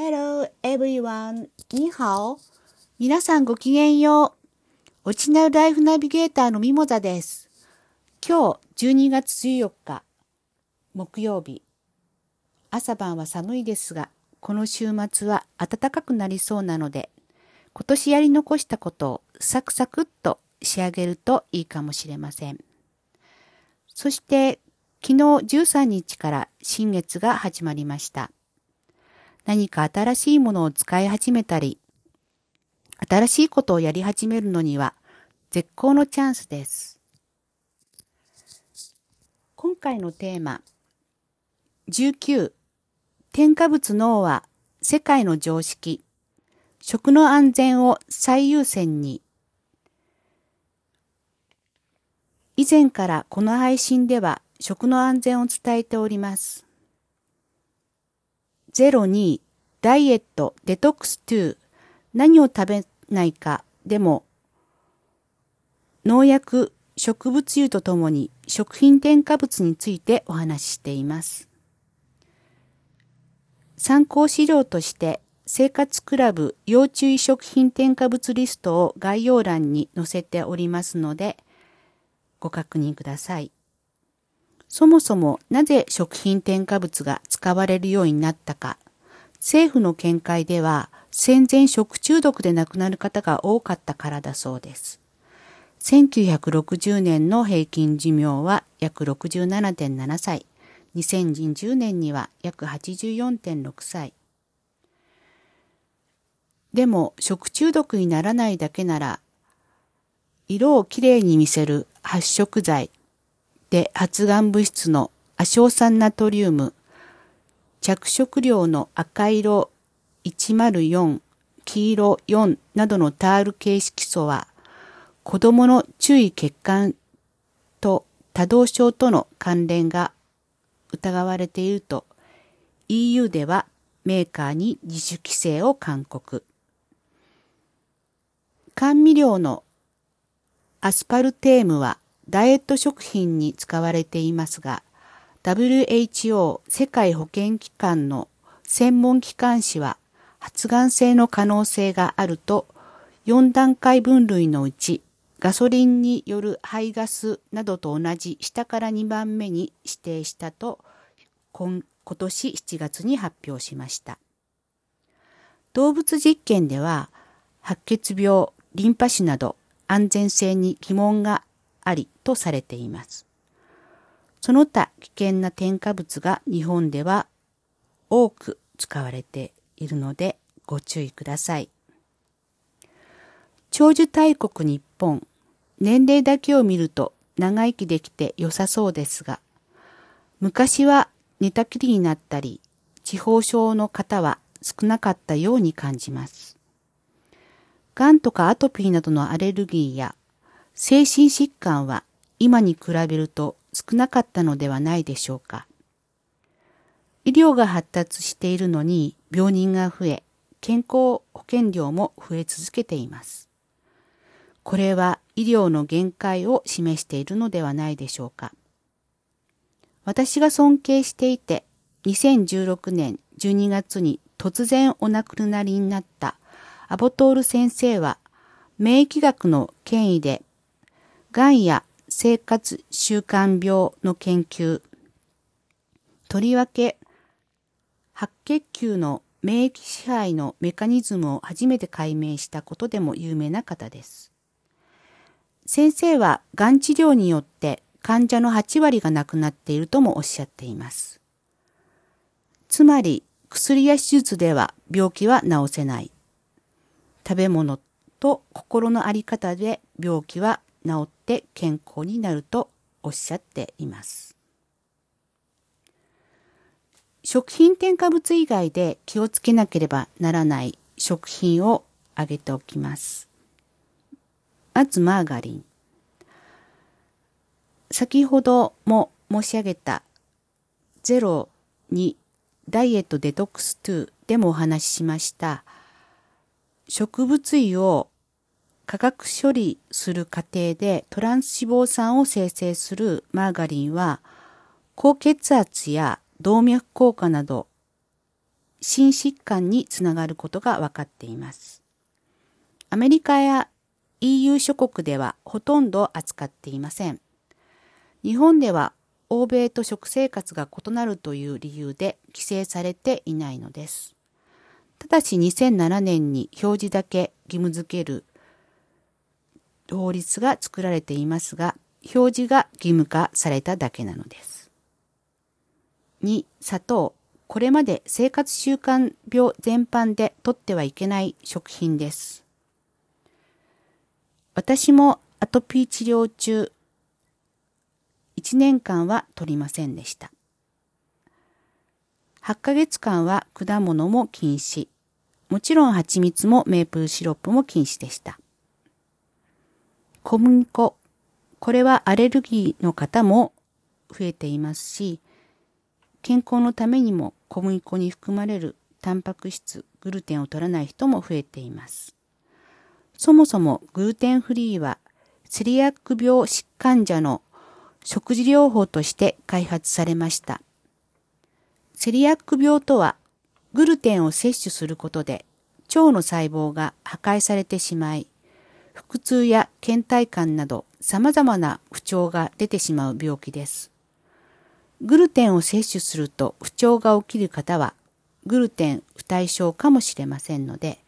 Hello everyone. にハオ。皆さんごきげんよう。オリジナルライフナビゲーターのミモザです。今日12月14日、木曜日。朝晩は寒いですが、この週末は暖かくなりそうなので、今年やり残したことをサクサクっと仕上げるといいかもしれません。そして昨日13日から新月が始まりました。何か新しいものを使い始めたり、新しいことをやり始めるのには絶好のチャンスです。今回のテーマ、19、添加物脳は世界の常識、食の安全を最優先に。以前からこの配信では食の安全を伝えております。02ダイエットデトックス2何を食べないかでも農薬植物油とともに食品添加物についてお話ししています。参考資料として生活クラブ要注意食品添加物リストを概要欄に載せておりますのでご確認ください。そもそもなぜ食品添加物が使われるようになったか、政府の見解では戦前食中毒で亡くなる方が多かったからだそうです。1960年の平均寿命は約67.7歳、2010年には約84.6歳。でも食中毒にならないだけなら、色をきれいに見せる発色剤、で発がん物質の亜硝酸ナトリウム、着色料の赤色104、黄色4などのタール形色素は、子供の注意欠陥と多動症との関連が疑われていると EU ではメーカーに自主規制を勧告。甘味料のアスパルテームはダイエット食品に使われていますが、WHO 世界保健機関の専門機関誌は発がん性の可能性があると4段階分類のうちガソリンによる排ガスなどと同じ下から2番目に指定したと今年7月に発表しました。動物実験では白血病、リンパ腫など安全性に疑問がありとされています。その他危険な添加物が日本では多く使われているのでご注意ください。長寿大国日本、年齢だけを見ると長生きできて良さそうですが、昔は寝たきりになったり、地方症の方は少なかったように感じます。がんとかアトピーなどのアレルギーや精神疾患は今に比べると少なかったのではないでしょうか。医療が発達しているのに病人が増え、健康保険料も増え続けています。これは医療の限界を示しているのではないでしょうか。私が尊敬していて、2016年12月に突然お亡くなりになったアボトール先生は、免疫学の権威でがんや生活習慣病の研究、とりわけ白血球の免疫支配のメカニズムを初めて解明したことでも有名な方です。先生はがん治療によって患者の8割が亡くなっているともおっしゃっています。つまり薬や手術では病気は治せない。食べ物と心のあり方で病気は治って健康になるとおっしゃっています。食品添加物以外で気をつけなければならない食品を挙げておきます。まずマーガリン。先ほども申し上げた0にダイエットデトックス2でもお話ししました植物油を化学処理する過程でトランス脂肪酸を生成するマーガリンは高血圧や動脈硬化など心疾患につながることが分かっています。アメリカや EU 諸国ではほとんど扱っていません。日本では欧米と食生活が異なるという理由で規制されていないのです。ただし2007年に表示だけ義務付ける法律が作られていますが、表示が義務化されただけなのです。2、砂糖。これまで生活習慣病全般で取ってはいけない食品です。私もアトピー治療中、1年間は取りませんでした。8ヶ月間は果物も禁止。もちろん蜂蜜もメープルシロップも禁止でした。小麦粉。これはアレルギーの方も増えていますし、健康のためにも小麦粉に含まれるタンパク質、グルテンを取らない人も増えています。そもそもグルテンフリーはセリアック病疾患者の食事療法として開発されました。セリアック病とはグルテンを摂取することで腸の細胞が破壊されてしまい、腹痛や倦怠感など様々な不調が出てしまう病気です。グルテンを摂取すると不調が起きる方はグルテン不対症かもしれませんので、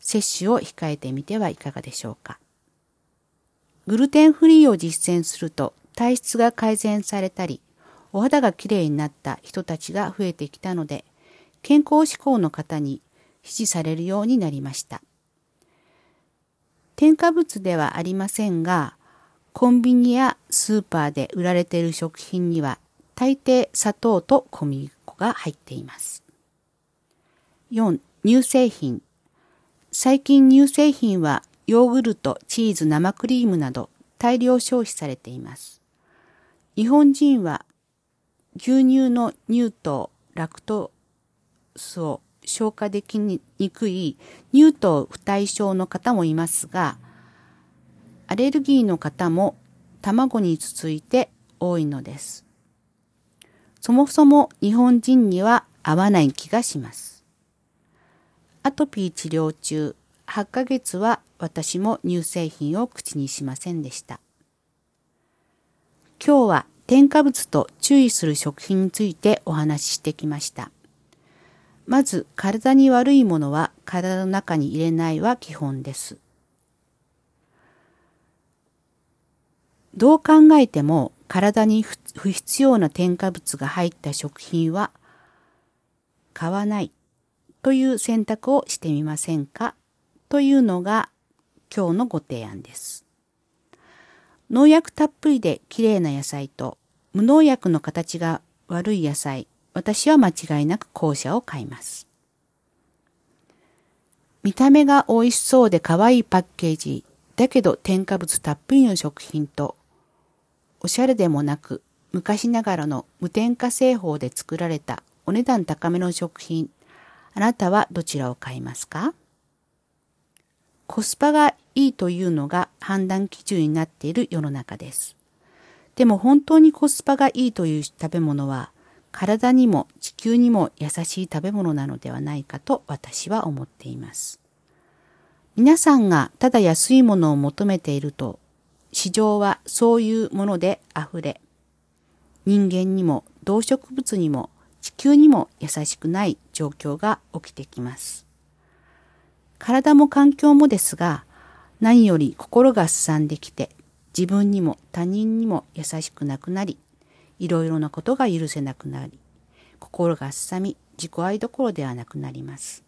摂取を控えてみてはいかがでしょうか。グルテンフリーを実践すると体質が改善されたり、お肌がきれいになった人たちが増えてきたので、健康志向の方に支持されるようになりました。添加物ではありませんが、コンビニやスーパーで売られている食品には大抵砂糖と小麦粉が入っています。4. 乳製品最近乳製品はヨーグルト、チーズ、生クリームなど大量消費されています。日本人は牛乳の乳糖、ラクトスを消化できにくい乳糖不対症の方もいますが、アレルギーの方も卵に続いて多いのです。そもそも日本人には合わない気がします。アトピー治療中、8ヶ月は私も乳製品を口にしませんでした。今日は添加物と注意する食品についてお話ししてきました。まず、体に悪いものは体の中に入れないは基本です。どう考えても体に不必要な添加物が入った食品は買わないという選択をしてみませんか？というのが今日のご提案です。農薬たっぷりで綺麗な野菜と無農薬の形が悪い野菜、私は間違いなく後者を買います。見た目が美味しそうで可愛いパッケージ、だけど添加物たっぷりの食品と、おしゃれでもなく昔ながらの無添加製法で作られたお値段高めの食品あなたはどちらを買いますか？コスパがいいというのが判断基準になっている世の中です。でも本当にコスパがいいという食べ物は体にも地球にも優しい食べ物なのではないかと私は思っています。皆さんがただ安いものを求めていると市場はそういうもので溢れ人間にも動植物にも地球にも優しくない状況が起きてきます。体も環境もですが、何より心がすさんできて、自分にも他人にも優しくなくなり、いろいろなことが許せなくなり、心がすさみ、自己愛どころではなくなります。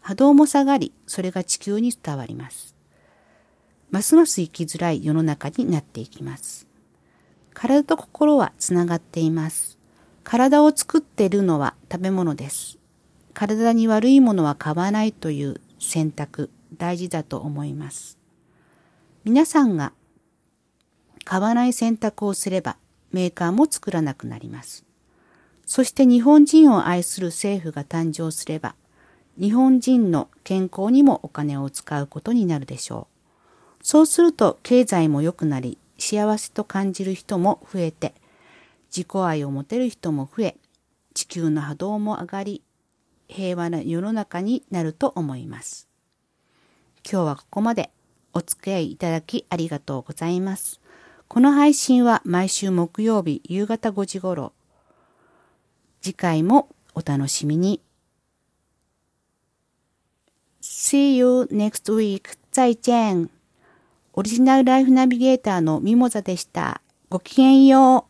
波動も下がり、それが地球に伝わります。ますます生きづらい世の中になっていきます。体と心はつながっています。体を作っているのは食べ物です。体に悪いものは買わないという選択、大事だと思います。皆さんが買わない選択をすればメーカーも作らなくなります。そして日本人を愛する政府が誕生すれば、日本人の健康にもお金を使うことになるでしょう。そうすると経済も良くなり、幸せと感じる人も増えて、自己愛を持てる人も増え、地球の波動も上がり、平和な世の中になると思います。今日はここまでお付き合いいただきありがとうございます。この配信は毎週木曜日夕方5時頃。次回もお楽しみに。See you next week. 再见。オリジナルライフナビゲーターのミモザでした。ごきげんよう。